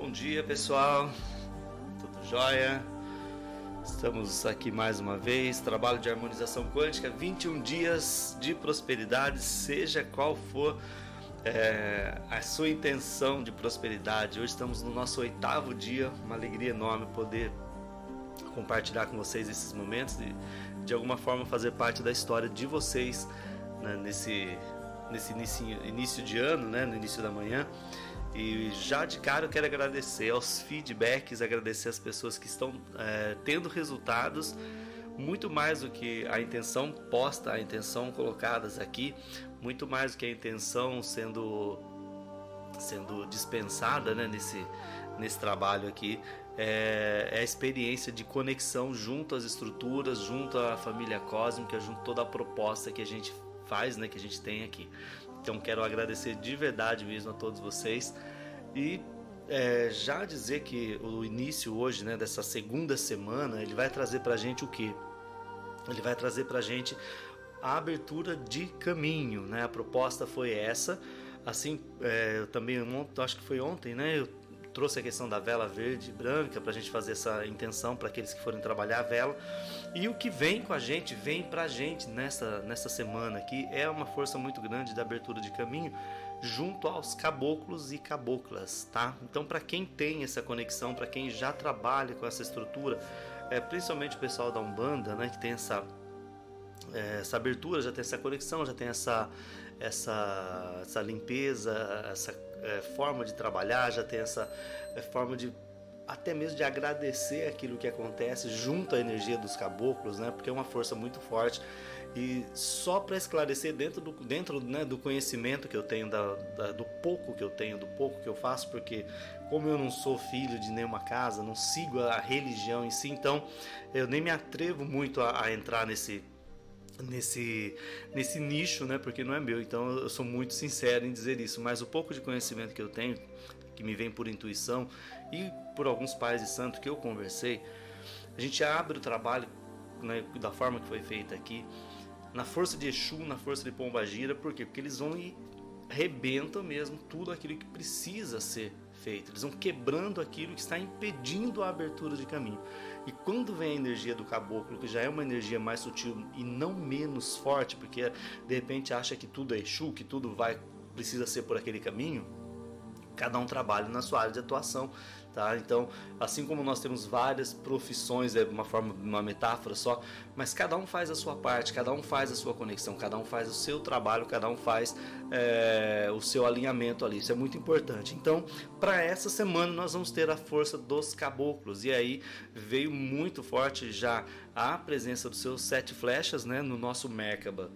Bom dia pessoal, tudo jóia? Estamos aqui mais uma vez, trabalho de harmonização quântica, 21 dias de prosperidade, seja qual for é, a sua intenção de prosperidade. Hoje estamos no nosso oitavo dia, uma alegria enorme poder compartilhar com vocês esses momentos e de alguma forma fazer parte da história de vocês né, nesse, nesse início, início de ano, né, no início da manhã. E já de cara eu quero agradecer aos feedbacks, agradecer as pessoas que estão é, tendo resultados muito mais do que a intenção posta, a intenção colocadas aqui, muito mais do que a intenção sendo sendo dispensada né, nesse, nesse trabalho aqui é, é, a experiência de conexão junto às estruturas, junto à família cósmica, junto a toda a proposta que a gente faz, né, que a gente tem aqui. Então quero agradecer de verdade mesmo a todos vocês e é, já dizer que o início hoje, né, dessa segunda semana, ele vai trazer para gente o que? Ele vai trazer para gente a abertura de caminho, né? A proposta foi essa. Assim, é, eu também acho que foi ontem, né? Eu trouxe a questão da vela verde e branca para a gente fazer essa intenção para aqueles que forem trabalhar a vela. E o que vem com a gente, vem para a gente nessa, nessa semana aqui, é uma força muito grande da abertura de caminho junto aos caboclos e caboclas, tá? Então, para quem tem essa conexão, para quem já trabalha com essa estrutura, é, principalmente o pessoal da Umbanda, né, que tem essa é, essa abertura, já tem essa conexão, já tem essa, essa, essa limpeza, essa é, forma de trabalhar, já tem essa é, forma de até mesmo de agradecer aquilo que acontece junto à energia dos caboclos, né? Porque é uma força muito forte e só para esclarecer dentro do dentro né, do conhecimento que eu tenho da, da, do pouco que eu tenho, do pouco que eu faço, porque como eu não sou filho de nenhuma casa, não sigo a religião em si, então eu nem me atrevo muito a, a entrar nesse nesse, nesse nicho, né? Porque não é meu, então eu sou muito sincero em dizer isso. Mas o pouco de conhecimento que eu tenho, que me vem por intuição e por alguns pais de santo que eu conversei, a gente abre o trabalho né, da forma que foi feita aqui, na força de Exu, na força de Pombagira, por quê? Porque eles vão e rebentam mesmo tudo aquilo que precisa ser feito. Eles vão quebrando aquilo que está impedindo a abertura de caminho. E quando vem a energia do caboclo, que já é uma energia mais sutil e não menos forte, porque de repente acha que tudo é Exu, que tudo vai precisa ser por aquele caminho, cada um trabalha na sua área de atuação, tá? Então, assim como nós temos várias profissões, é uma forma, uma metáfora só, mas cada um faz a sua parte, cada um faz a sua conexão, cada um faz o seu trabalho, cada um faz é, o seu alinhamento ali. Isso é muito importante. Então, para essa semana nós vamos ter a força dos caboclos e aí veio muito forte já a presença dos seus sete flechas, né, no nosso Merkaba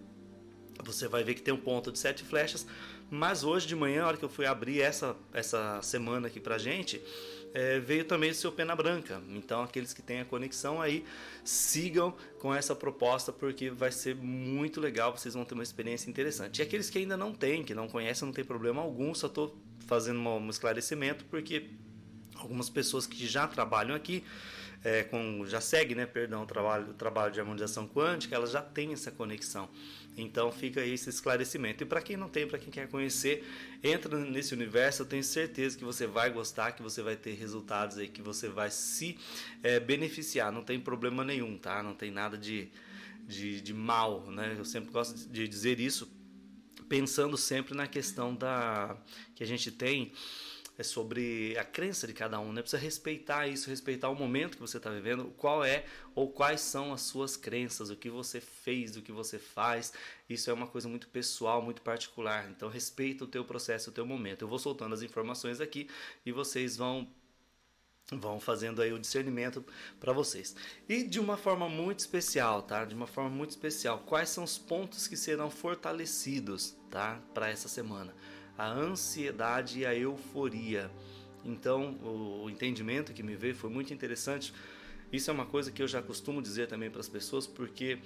você vai ver que tem um ponto de sete flechas. Mas hoje de manhã, a hora que eu fui abrir essa, essa semana aqui pra gente, é, veio também o seu Pena Branca. Então, aqueles que têm a conexão aí, sigam com essa proposta, porque vai ser muito legal. Vocês vão ter uma experiência interessante. E aqueles que ainda não têm, que não conhecem, não tem problema algum, só estou fazendo um esclarecimento, porque algumas pessoas que já trabalham aqui é, com, já segue, né, perdão, o trabalho, o trabalho de harmonização quântica, elas já têm essa conexão. Então fica aí esse esclarecimento. E para quem não tem, para quem quer conhecer, entra nesse universo, eu tenho certeza que você vai gostar, que você vai ter resultados aí, que você vai se é, beneficiar. Não tem problema nenhum, tá? Não tem nada de, de, de mal, né? Eu sempre gosto de dizer isso, pensando sempre na questão da que a gente tem é sobre a crença de cada um, né? Precisa respeitar isso, respeitar o momento que você está vivendo, qual é ou quais são as suas crenças, o que você fez, o que você faz. Isso é uma coisa muito pessoal, muito particular. Então respeita o teu processo, o teu momento. Eu vou soltando as informações aqui e vocês vão vão fazendo aí o discernimento para vocês. E de uma forma muito especial, tá? De uma forma muito especial, quais são os pontos que serão fortalecidos, tá? Para essa semana a ansiedade e a euforia. Então, o entendimento que me veio foi muito interessante. Isso é uma coisa que eu já costumo dizer também para as pessoas, porque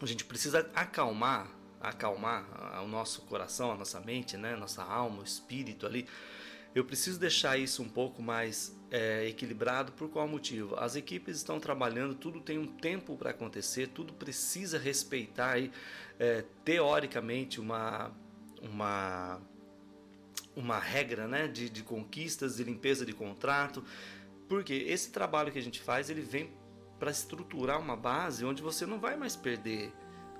a gente precisa acalmar, acalmar o nosso coração, a nossa mente, né, nossa alma, o espírito ali. Eu preciso deixar isso um pouco mais é, equilibrado. Por qual motivo? As equipes estão trabalhando, tudo tem um tempo para acontecer, tudo precisa respeitar aí, é, teoricamente uma uma uma regra né, de, de conquistas, de limpeza de contrato, porque esse trabalho que a gente faz ele vem para estruturar uma base onde você não vai mais perder,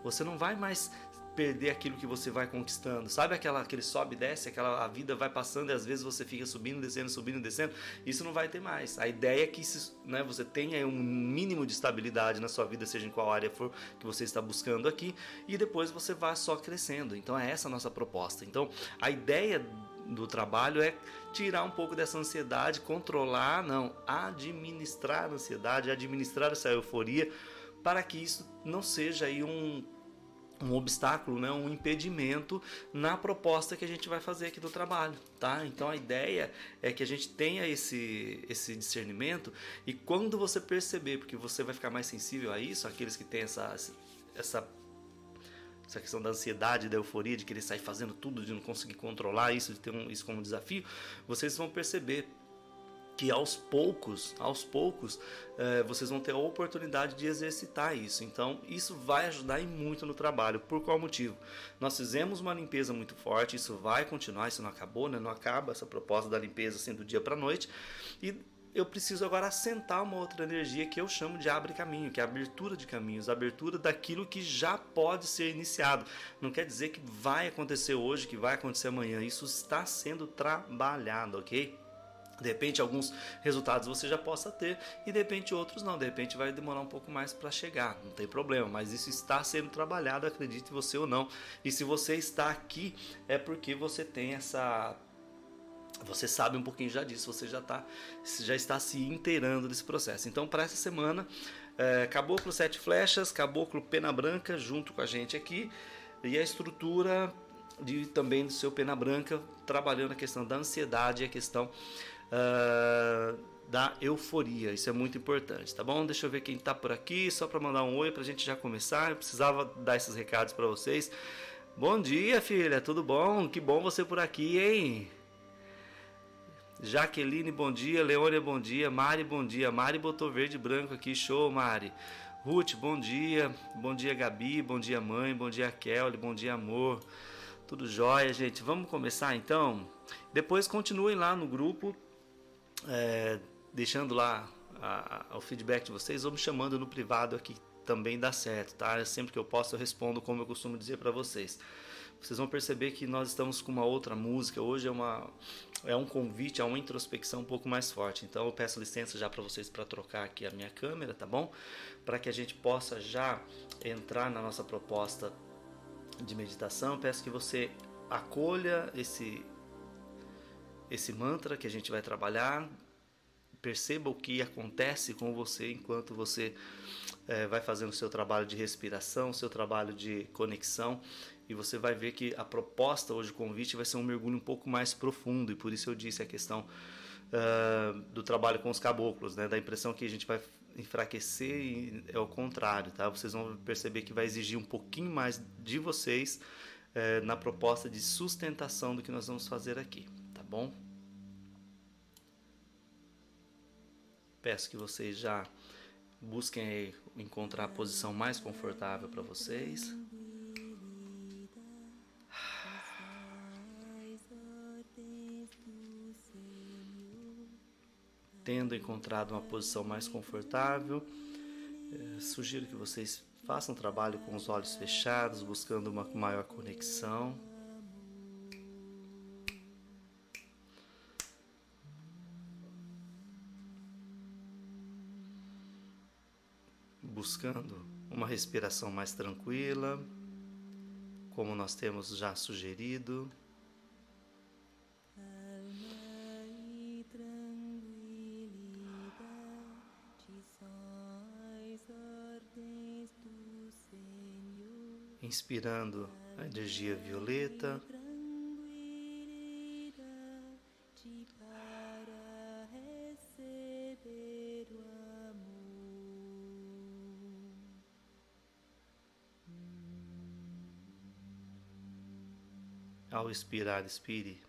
você não vai mais perder aquilo que você vai conquistando. Sabe aquela aquele sobe e desce, aquela a vida vai passando e às vezes você fica subindo, descendo, subindo, descendo. Isso não vai ter mais. A ideia é que né, você tenha um mínimo de estabilidade na sua vida, seja em qual área for que você está buscando aqui, e depois você vai só crescendo. Então é essa a nossa proposta. Então, a ideia do trabalho é tirar um pouco dessa ansiedade, controlar, não, administrar a ansiedade, administrar essa euforia, para que isso não seja aí um um obstáculo, né, um impedimento na proposta que a gente vai fazer aqui do trabalho, tá? Então a ideia é que a gente tenha esse esse discernimento e quando você perceber, porque você vai ficar mais sensível a isso, aqueles que têm essa essa essa questão da ansiedade, da euforia, de querer sair fazendo tudo, de não conseguir controlar isso, de ter um, isso como desafio, vocês vão perceber que aos poucos, aos poucos, é, vocês vão ter a oportunidade de exercitar isso. Então, isso vai ajudar e muito no trabalho. Por qual motivo? Nós fizemos uma limpeza muito forte, isso vai continuar, isso não acabou, né? não acaba essa proposta da limpeza assim do dia para noite. E eu preciso agora assentar uma outra energia que eu chamo de abre caminho, que é a abertura de caminhos, a abertura daquilo que já pode ser iniciado. Não quer dizer que vai acontecer hoje, que vai acontecer amanhã. Isso está sendo trabalhado, ok? De repente, alguns resultados você já possa ter e de repente outros não. De repente, vai demorar um pouco mais para chegar, não tem problema, mas isso está sendo trabalhado, acredite você ou não. E se você está aqui, é porque você tem essa você sabe um pouquinho já disso, você já, tá, já está se inteirando desse processo. Então, para essa semana, é, Caboclo Sete Flechas, Caboclo Pena Branca, junto com a gente aqui, e a estrutura de, também do seu Pena Branca, trabalhando a questão da ansiedade e a questão uh, da euforia. Isso é muito importante, tá bom? Deixa eu ver quem está por aqui, só para mandar um oi para a gente já começar. Eu precisava dar esses recados para vocês. Bom dia, filha, tudo bom? Que bom você por aqui, hein? Jaqueline, bom dia. Leônia, bom dia. Mari, bom dia. Mari botou verde e branco aqui, show, Mari. Ruth, bom dia. Bom dia, Gabi. Bom dia, mãe. Bom dia, Kelly. Bom dia, amor. Tudo jóia, gente. Vamos começar então? Depois continuem lá no grupo é, deixando lá a, a, o feedback de vocês ou me chamando no privado aqui também dá certo, tá? Sempre que eu posso eu respondo como eu costumo dizer para vocês. Vocês vão perceber que nós estamos com uma outra música. Hoje é uma é um convite a uma introspecção um pouco mais forte. Então eu peço licença já para vocês para trocar aqui a minha câmera, tá bom? Para que a gente possa já entrar na nossa proposta de meditação. peço que você acolha esse esse mantra que a gente vai trabalhar. Perceba o que acontece com você enquanto você é, vai fazendo o seu trabalho de respiração, seu trabalho de conexão, e você vai ver que a proposta hoje, o convite, vai ser um mergulho um pouco mais profundo, e por isso eu disse a questão uh, do trabalho com os caboclos, né? da impressão que a gente vai enfraquecer e é o contrário, tá? Vocês vão perceber que vai exigir um pouquinho mais de vocês uh, na proposta de sustentação do que nós vamos fazer aqui bom? Peço que vocês já busquem encontrar a posição mais confortável para vocês. Tendo encontrado uma posição mais confortável, eh, sugiro que vocês façam trabalho com os olhos fechados, buscando uma maior conexão. Buscando uma respiração mais tranquila, como nós temos já sugerido. Inspirando a energia violeta. Expirar, expire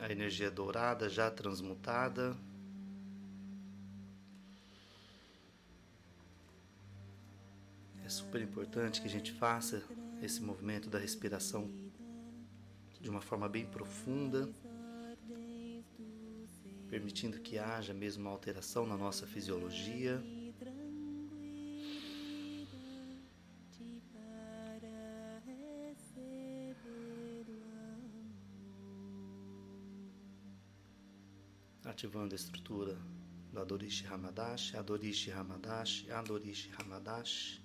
a energia dourada já transmutada. É super importante que a gente faça esse movimento da respiração de uma forma bem profunda, permitindo que haja mesmo uma alteração na nossa fisiologia. Ativando a estrutura do Adorishi Hamadashi, Adorishi Hamadashi, Adorishi Hamadashi.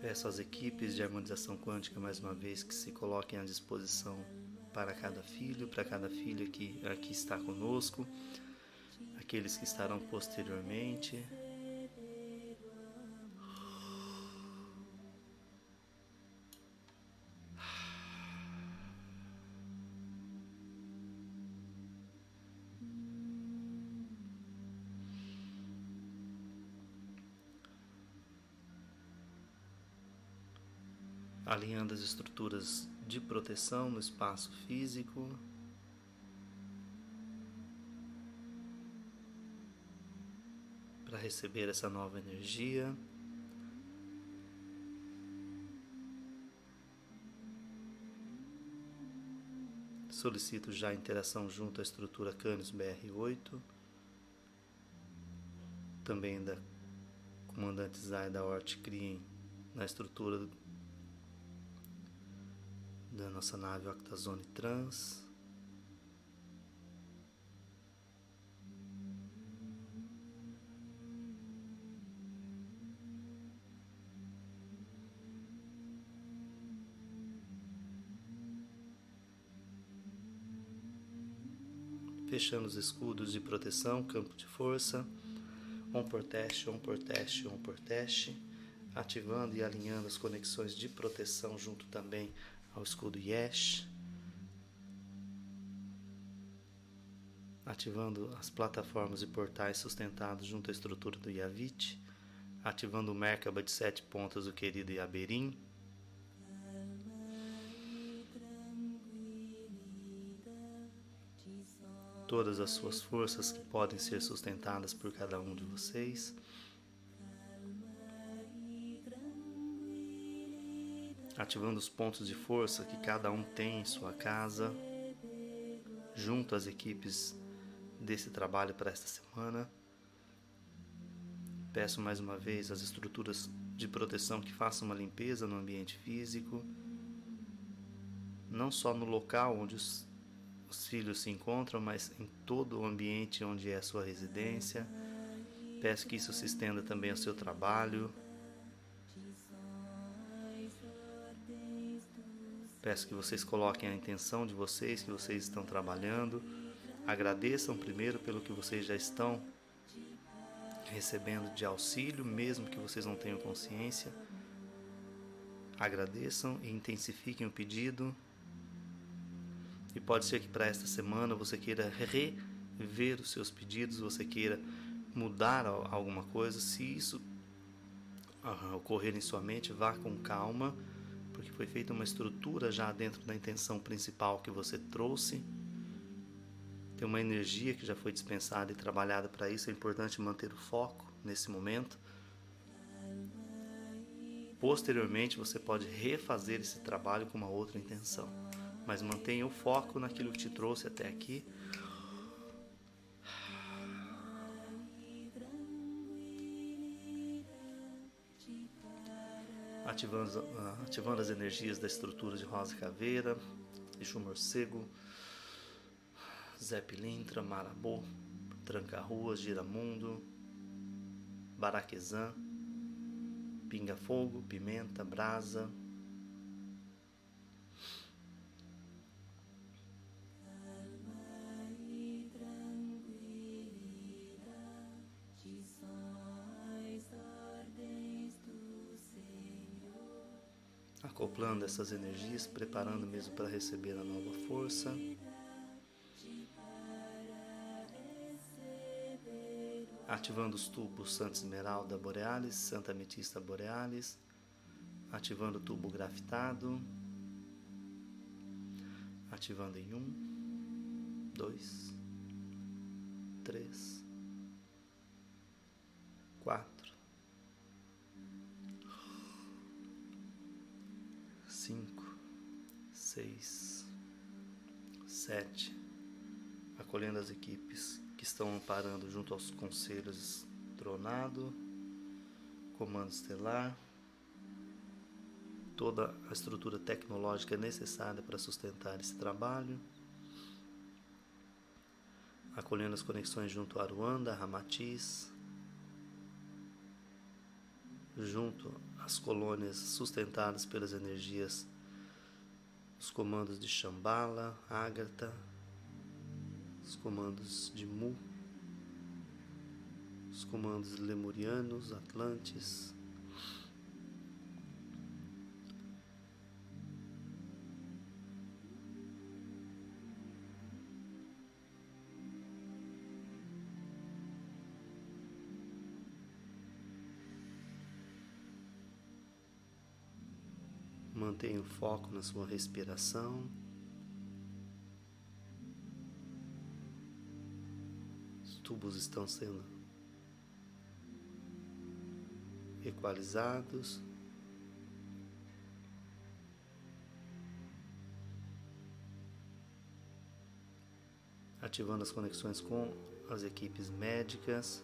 Peço às equipes de harmonização quântica mais uma vez que se coloquem à disposição para cada filho, para cada filha que aqui está conosco, aqueles que estarão posteriormente. alinhando as estruturas de proteção no espaço físico. Para receber essa nova energia. Solicito já a interação junto à estrutura Canis BR8, também da comandante Zaida Hort Krien na estrutura da nossa nave Octazone Trans. Fechando os escudos de proteção, campo de força, on por teste, on por teste, on por teste, ativando e alinhando as conexões de proteção junto também ao escudo Yesh, ativando as plataformas e portais sustentados junto à estrutura do Yavit, ativando o Merkaba de sete pontas do querido Yaberim. Todas as suas forças que podem ser sustentadas por cada um de vocês. ativando os pontos de força que cada um tem em sua casa, junto às equipes desse trabalho para esta semana. Peço mais uma vez às estruturas de proteção que façam uma limpeza no ambiente físico, não só no local onde os, os filhos se encontram, mas em todo o ambiente onde é a sua residência. Peço que isso se estenda também ao seu trabalho, Peço que vocês coloquem a intenção de vocês, que vocês estão trabalhando. Agradeçam primeiro pelo que vocês já estão recebendo de auxílio, mesmo que vocês não tenham consciência. Agradeçam e intensifiquem o pedido. E pode ser que para esta semana você queira rever os seus pedidos, você queira mudar alguma coisa. Se isso ah, ocorrer em sua mente, vá com calma porque foi feita uma estrutura já dentro da intenção principal que você trouxe. Tem uma energia que já foi dispensada e trabalhada para isso. É importante manter o foco nesse momento. Posteriormente, você pode refazer esse trabalho com uma outra intenção, mas mantenha o foco naquilo que te trouxe até aqui. Ativando, ah, ativando as energias da estrutura de Rosa Caveira, Exu Morcego, Zé Pilintra, Marabô, Tranca-Ruas, Giramundo, Baraquezã, Pinga Fogo, Pimenta, Brasa, acoplando essas energias, preparando mesmo para receber a nova força. Ativando os tubos Santa Esmeralda Borealis, Santa Ametista Borealis, ativando o tubo grafitado, ativando em um, dois, três, quatro, cinco, seis, sete, acolhendo as equipes que estão amparando junto aos conselhos Tronado, Comando Estelar, toda a estrutura tecnológica necessária para sustentar esse trabalho, acolhendo as conexões junto a Aruanda, Ramatiz, junto às colônias sustentadas pelas energias os comandos de Shambhala, Ágata, os comandos de Mu, os comandos lemurianos, Atlantes, Mantenha o foco na sua respiração. Os tubos estão sendo equalizados. Ativando as conexões com as equipes médicas.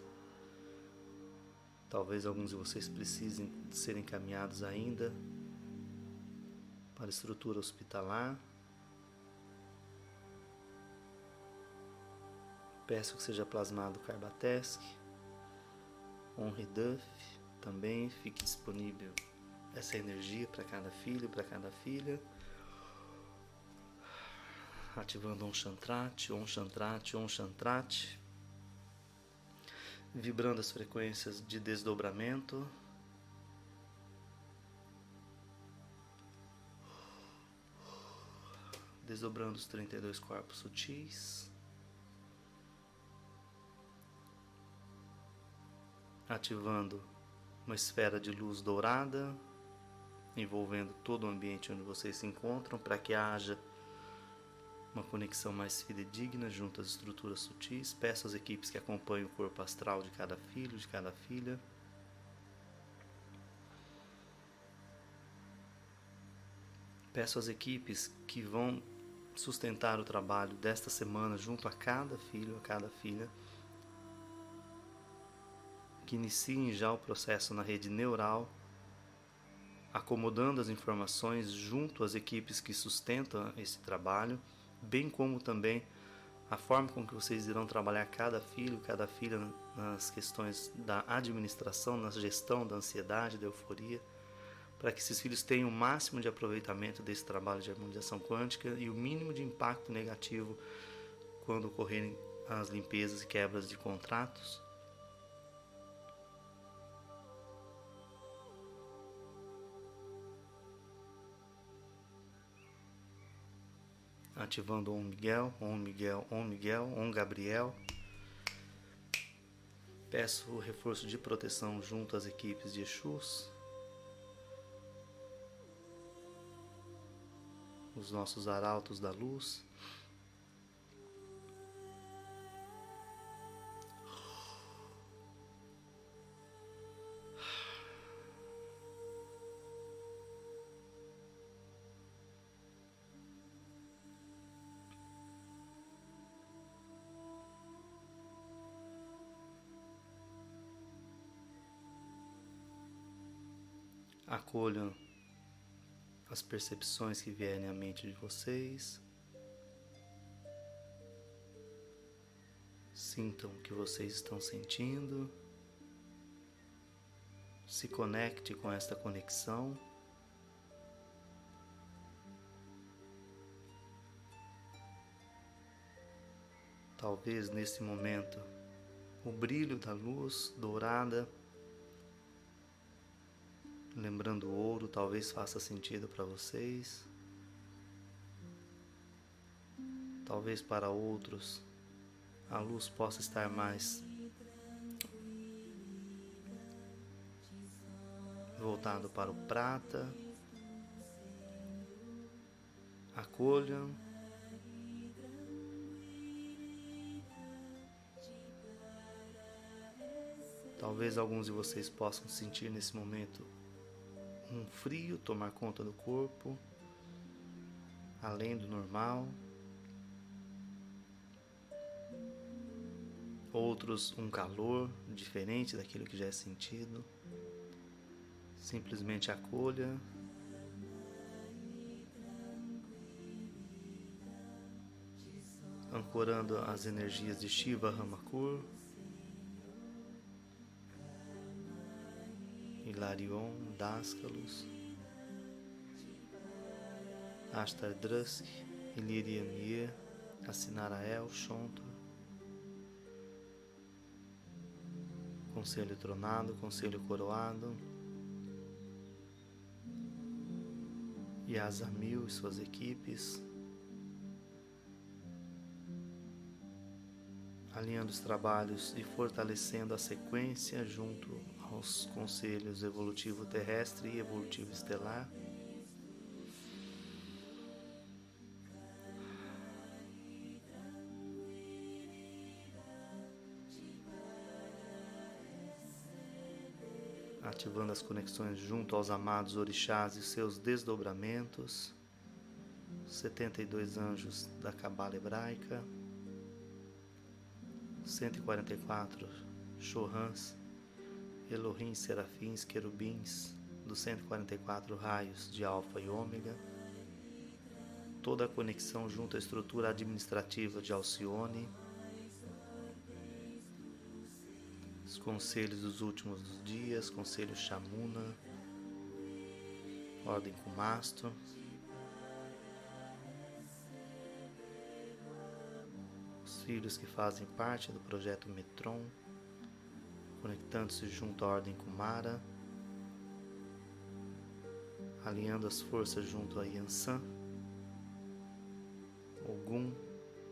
Talvez alguns de vocês precisem ser encaminhados ainda para a estrutura hospitalar. Peço que seja plasmado Carbatesc, Honre Duff, também fique disponível essa energia para cada filho, para cada filha. Ativando um chantrate, um chantrate, um chantrate. Vibrando as frequências de desdobramento. Desdobrando os 32 corpos sutis, ativando uma esfera de luz dourada, envolvendo todo o ambiente onde vocês se encontram, para que haja uma conexão mais fidedigna junto às estruturas sutis. Peço às equipes que acompanhem o corpo astral de cada filho, de cada filha. Peço às equipes que vão sustentar o trabalho desta semana junto a cada filho, a cada filha, que iniciem já o processo na rede neural, acomodando as informações junto às equipes que sustentam esse trabalho, bem como também a forma com que vocês irão trabalhar cada filho, cada filha nas questões da administração, na gestão da ansiedade, da euforia para que esses filhos tenham o máximo de aproveitamento desse trabalho de harmonização quântica e o mínimo de impacto negativo quando ocorrerem as limpezas e quebras de contratos. Ativando Om Miguel, Om Miguel, Om Miguel, Om Gabriel. Peço o reforço de proteção junto às equipes de Exus. Os nossos arautos da luz. Acolham as percepções que vierem à mente de vocês. Sintam o que vocês estão sentindo. Se conecte com esta conexão. Talvez nesse momento o brilho da luz dourada lembrando o ouro, talvez faça sentido para vocês. Talvez para outros a luz possa estar mais voltado para o prata. Acolham. Talvez alguns de vocês possam sentir nesse momento um frio tomar conta do corpo, além do normal. Outros um calor diferente daquilo que já é sentido. Simplesmente acolha. Ancorando as energias de Shiva Ramakur. Hilarion, Dascalos, Drusk, Iliriamir, Assinarael, Shontor, Conselho Tronado, Conselho Coroado, Yazamil e suas equipes, alinhando os trabalhos e fortalecendo a sequência junto aos conselhos evolutivo terrestre e evolutivo estelar. Ativando as conexões junto aos amados orixás e seus desdobramentos, 72 anjos da Cabala Hebraica, 144 Chohans Elohim, serafins, querubins, dos 144 raios de Alfa e Ômega, toda a conexão junto à estrutura administrativa de Alcione, os conselhos dos últimos dias, conselho Chamuna, Ordem Kumastro, os filhos que fazem parte do projeto Metron, conectando-se junto à Ordem Kumara, alinhando as forças junto a Yansan, Ogum,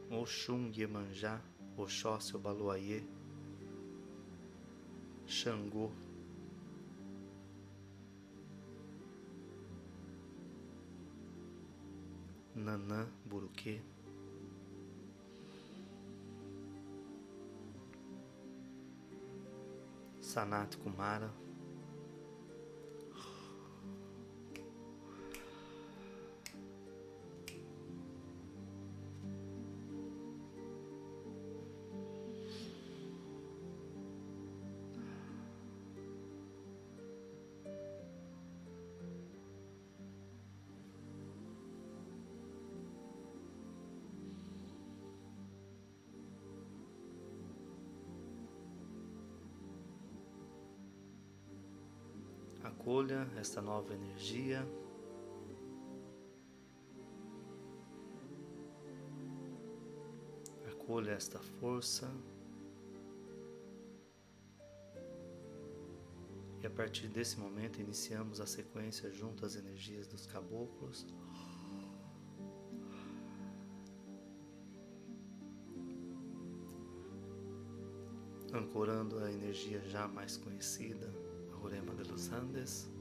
Oxum Iemanjá, Oxóssi Obaluayê, Xangô, Nanã, Buruquê, Sanat Kumara. Acolha esta nova energia. Acolha esta força. E a partir desse momento iniciamos a sequência junto às energias dos caboclos. Ancorando a energia já mais conhecida Jurema de los Andes.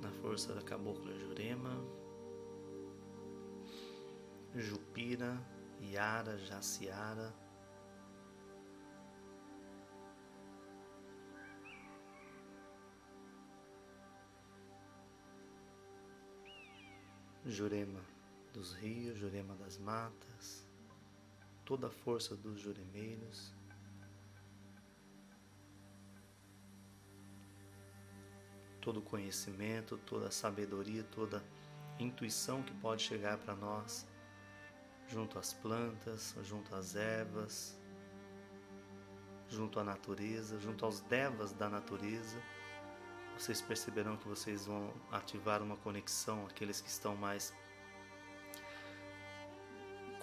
Na força da cabocla Jurema, Jupira, Yara, Jaciara. Jurema dos rios, Jurema das matas toda a força dos juremeiros. Todo o conhecimento, toda a sabedoria, toda a intuição que pode chegar para nós, junto às plantas, junto às ervas, junto à natureza, junto aos devas da natureza. Vocês perceberão que vocês vão ativar uma conexão, aqueles que estão mais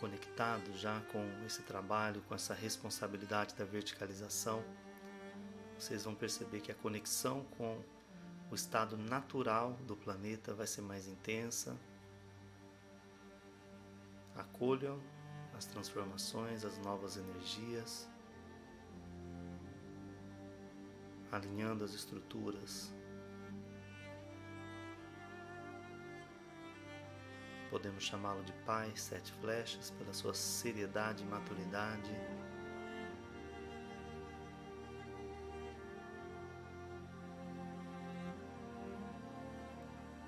conectado já com esse trabalho, com essa responsabilidade da verticalização, vocês vão perceber que a conexão com o estado natural do planeta vai ser mais intensa. Acolham as transformações, as novas energias, alinhando as estruturas podemos chamá-lo de Pai Sete Flechas pela sua seriedade e maturidade.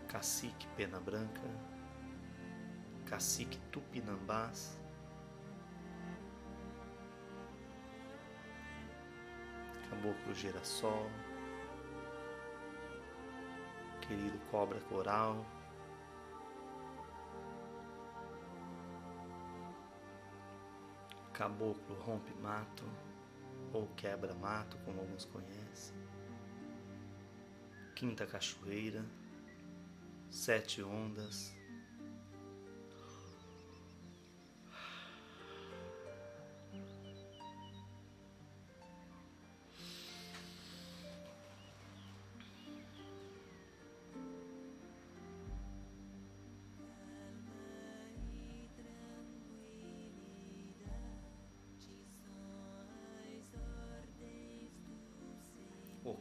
Cacique Pena Branca, Cacique Tupinambás, Caboclo Girassol, querido Cobra Coral, Caboclo Rompe Mato, ou Quebra Mato, como alguns conhecem, Quinta Cachoeira, Sete Ondas,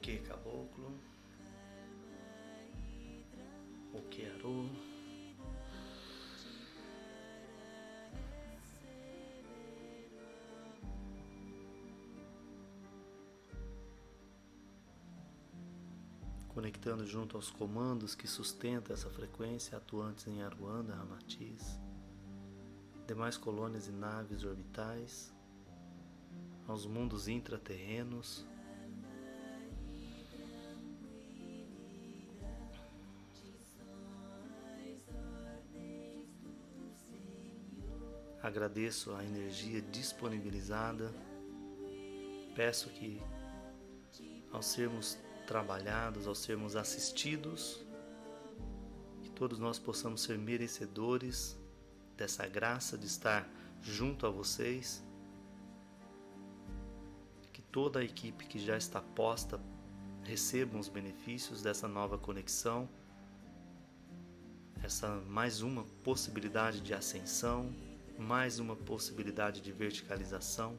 que caboclo? O que aru? Conectando junto aos comandos que sustentam essa frequência atuantes em Aruanda, Ramatiz, demais colônias e naves orbitais, aos mundos intraterrenos, Agradeço a energia disponibilizada. Peço que, ao sermos trabalhados, ao sermos assistidos, que todos nós possamos ser merecedores dessa graça de estar junto a vocês. Que toda a equipe que já está posta recebam os benefícios dessa nova conexão, essa mais uma possibilidade de ascensão, mais uma possibilidade de verticalização.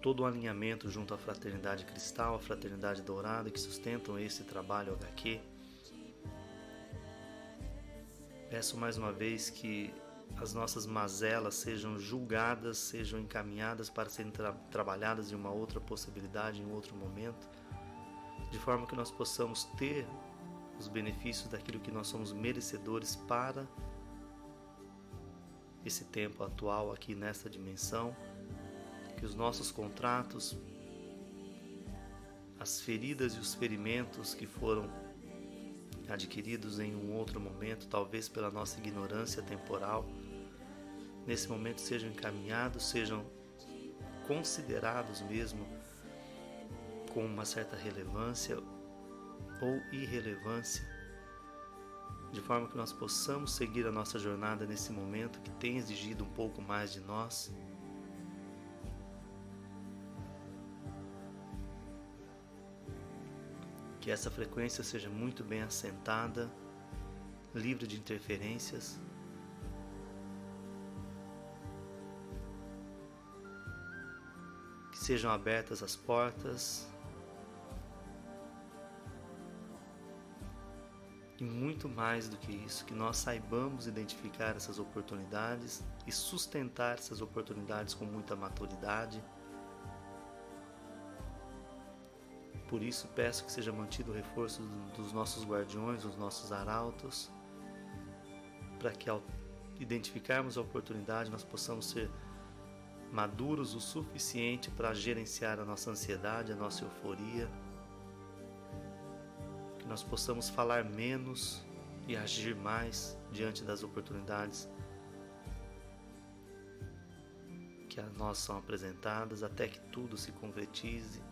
Todo o alinhamento junto à Fraternidade Cristal, à Fraternidade Dourada que sustentam esse trabalho HQ. Peço mais uma vez que as nossas mazelas sejam julgadas, sejam encaminhadas para serem tra trabalhadas em uma outra possibilidade, em outro momento, de forma que nós possamos ter os benefícios daquilo que nós somos merecedores para esse tempo atual aqui nesta dimensão, que os nossos contratos, as feridas e os ferimentos que foram adquiridos em um outro momento, talvez pela nossa ignorância temporal, nesse momento sejam encaminhados, sejam considerados mesmo com uma certa relevância ou irrelevância, de forma que nós possamos seguir a nossa jornada nesse momento que tem exigido um pouco mais de nós. Que essa frequência seja muito bem assentada, livre de interferências. Que sejam abertas as portas E muito mais do que isso, que nós saibamos identificar essas oportunidades e sustentar essas oportunidades com muita maturidade. Por isso peço que seja mantido o reforço dos nossos guardiões, dos nossos arautos, para que ao identificarmos a oportunidade nós possamos ser maduros o suficiente para gerenciar a nossa ansiedade, a nossa euforia nós possamos falar menos e agir mais diante das oportunidades que a nós são apresentadas até que tudo se concretize.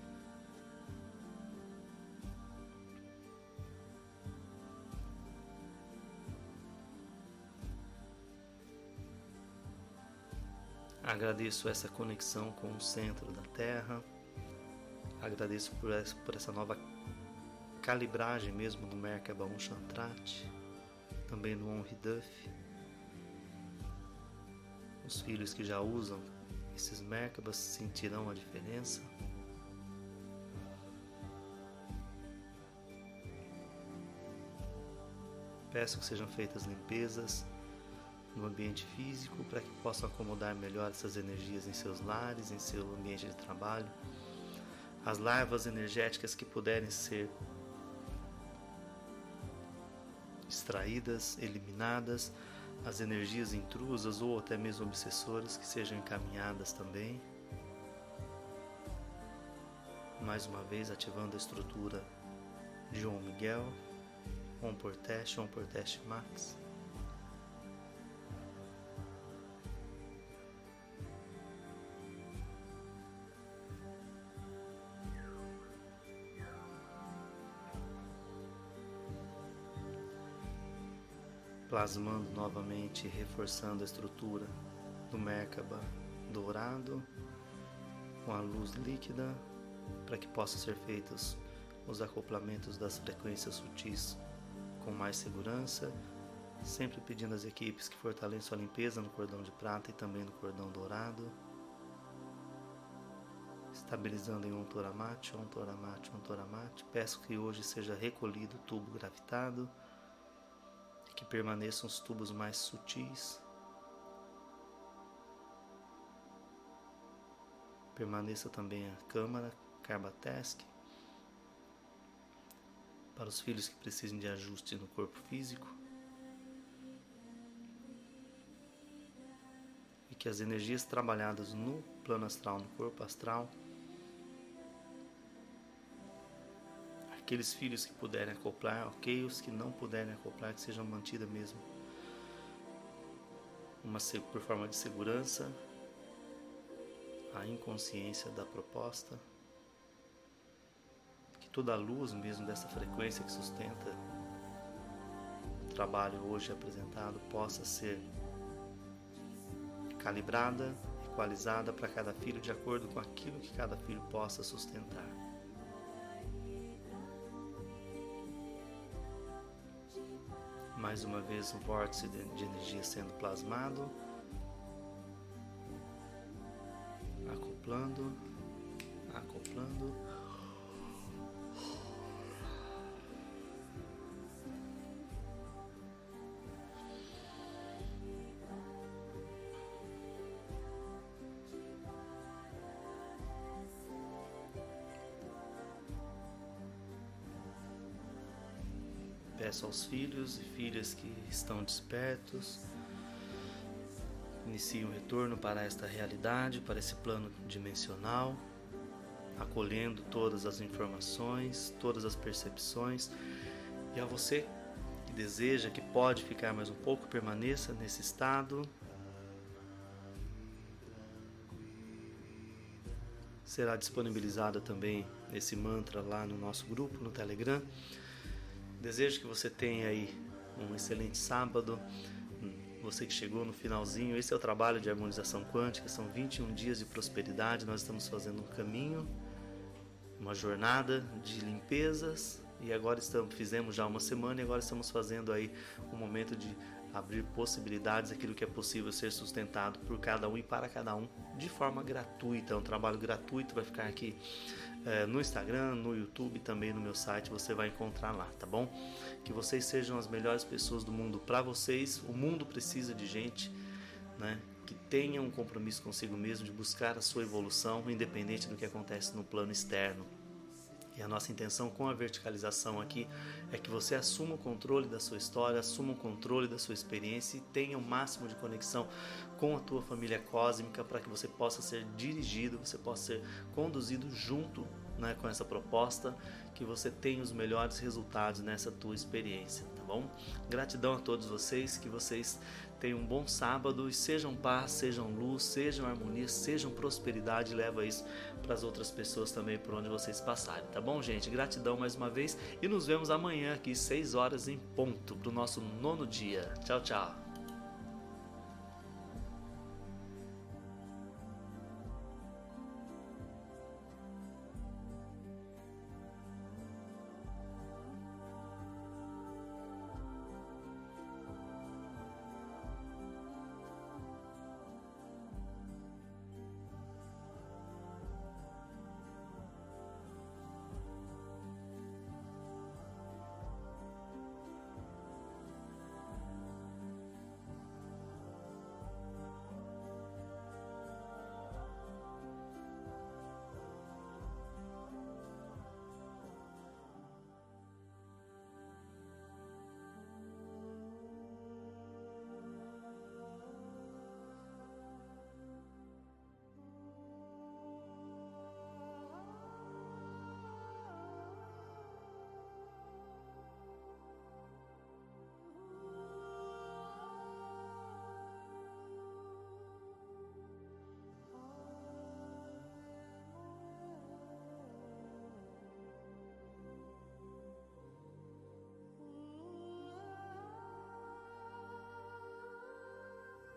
Agradeço essa conexão com o centro da Terra. Agradeço por essa, nova calibragem mesmo no Merkaba 1 Chantrat, também no On Duff. Os filhos que já usam esses Merkabas sentirão a diferença. Peço que sejam feitas limpezas no ambiente físico para que possam acomodar melhor essas energias em seus lares, em seu ambiente de trabalho. As larvas energéticas que puderem ser extraídas, eliminadas, as energias intrusas ou até mesmo obsessoras que sejam encaminhadas também. Mais uma vez ativando a estrutura de João Miguel, On por teste, On por teste Max. Plasmando novamente, reforçando a estrutura do Merkaba dourado com a luz líquida para que possam ser feitos os acoplamentos das frequências sutis com mais segurança, sempre pedindo às equipes que fortaleçam a limpeza no cordão de prata e também no cordão dourado, estabilizando em um toramate, um toramate, um toramate. Peço que hoje seja recolhido o tubo gravitado que permaneçam os tubos mais sutis. Permaneça também a câmara Carbatesc para os filhos que precisem de ajuste no corpo físico. E que as energias trabalhadas no plano astral, no corpo astral, aqueles filhos que puderem acoplar, ok, os que não puderem acoplar, que sejam mantidas mesmo. Uma por forma de segurança, a inconsciência da proposta, que toda a luz mesmo dessa frequência que sustenta o trabalho hoje apresentado possa ser calibrada, equalizada para cada filho de acordo com aquilo que cada filho possa sustentar. Mais uma vez o vórtice de energia sendo plasmado, acoplando, acoplando. Peço aos filhos e filhas que estão despertos, inicie um retorno para esta realidade, para esse plano dimensional, acolhendo todas as informações, todas as percepções. E a você que deseja, que pode ficar mais um pouco, permaneça nesse estado. Será disponibilizado também esse mantra lá no nosso grupo no Telegram. Desejo que você tenha aí um excelente sábado. Você que chegou no finalzinho, esse é o trabalho de harmonização quântica, são 21 dias de prosperidade. Nós estamos fazendo um caminho, uma jornada de limpezas e agora estamos fizemos já uma semana e agora estamos fazendo aí um momento de abrir possibilidades, aquilo que é possível ser sustentado por cada um e para cada um de forma gratuita. É um trabalho gratuito, vai ficar aqui é, no Instagram, no YouTube, também no meu site, você vai encontrar lá, tá bom? Que vocês sejam as melhores pessoas do mundo para vocês. O mundo precisa de gente, né? Que tenha um compromisso consigo mesmo de buscar a sua evolução, independente do que acontece no plano externo. E a nossa intenção com a verticalização aqui é que você assuma o controle da sua história, assuma o controle da sua experiência e tenha o máximo de conexão com a tua família cósmica para que você possa ser dirigido, você possa ser conduzido junto né, com essa proposta, que você tenha os melhores resultados nessa tua experiência, tá bom? Gratidão a todos vocês, que vocês Tenham um bom sábado e sejam paz, sejam luz, sejam harmonia, sejam prosperidade. Leva isso para as outras pessoas também por onde vocês passarem, tá bom, gente? Gratidão mais uma vez e nos vemos amanhã aqui, 6 horas em ponto, para o nosso nono dia. Tchau, tchau.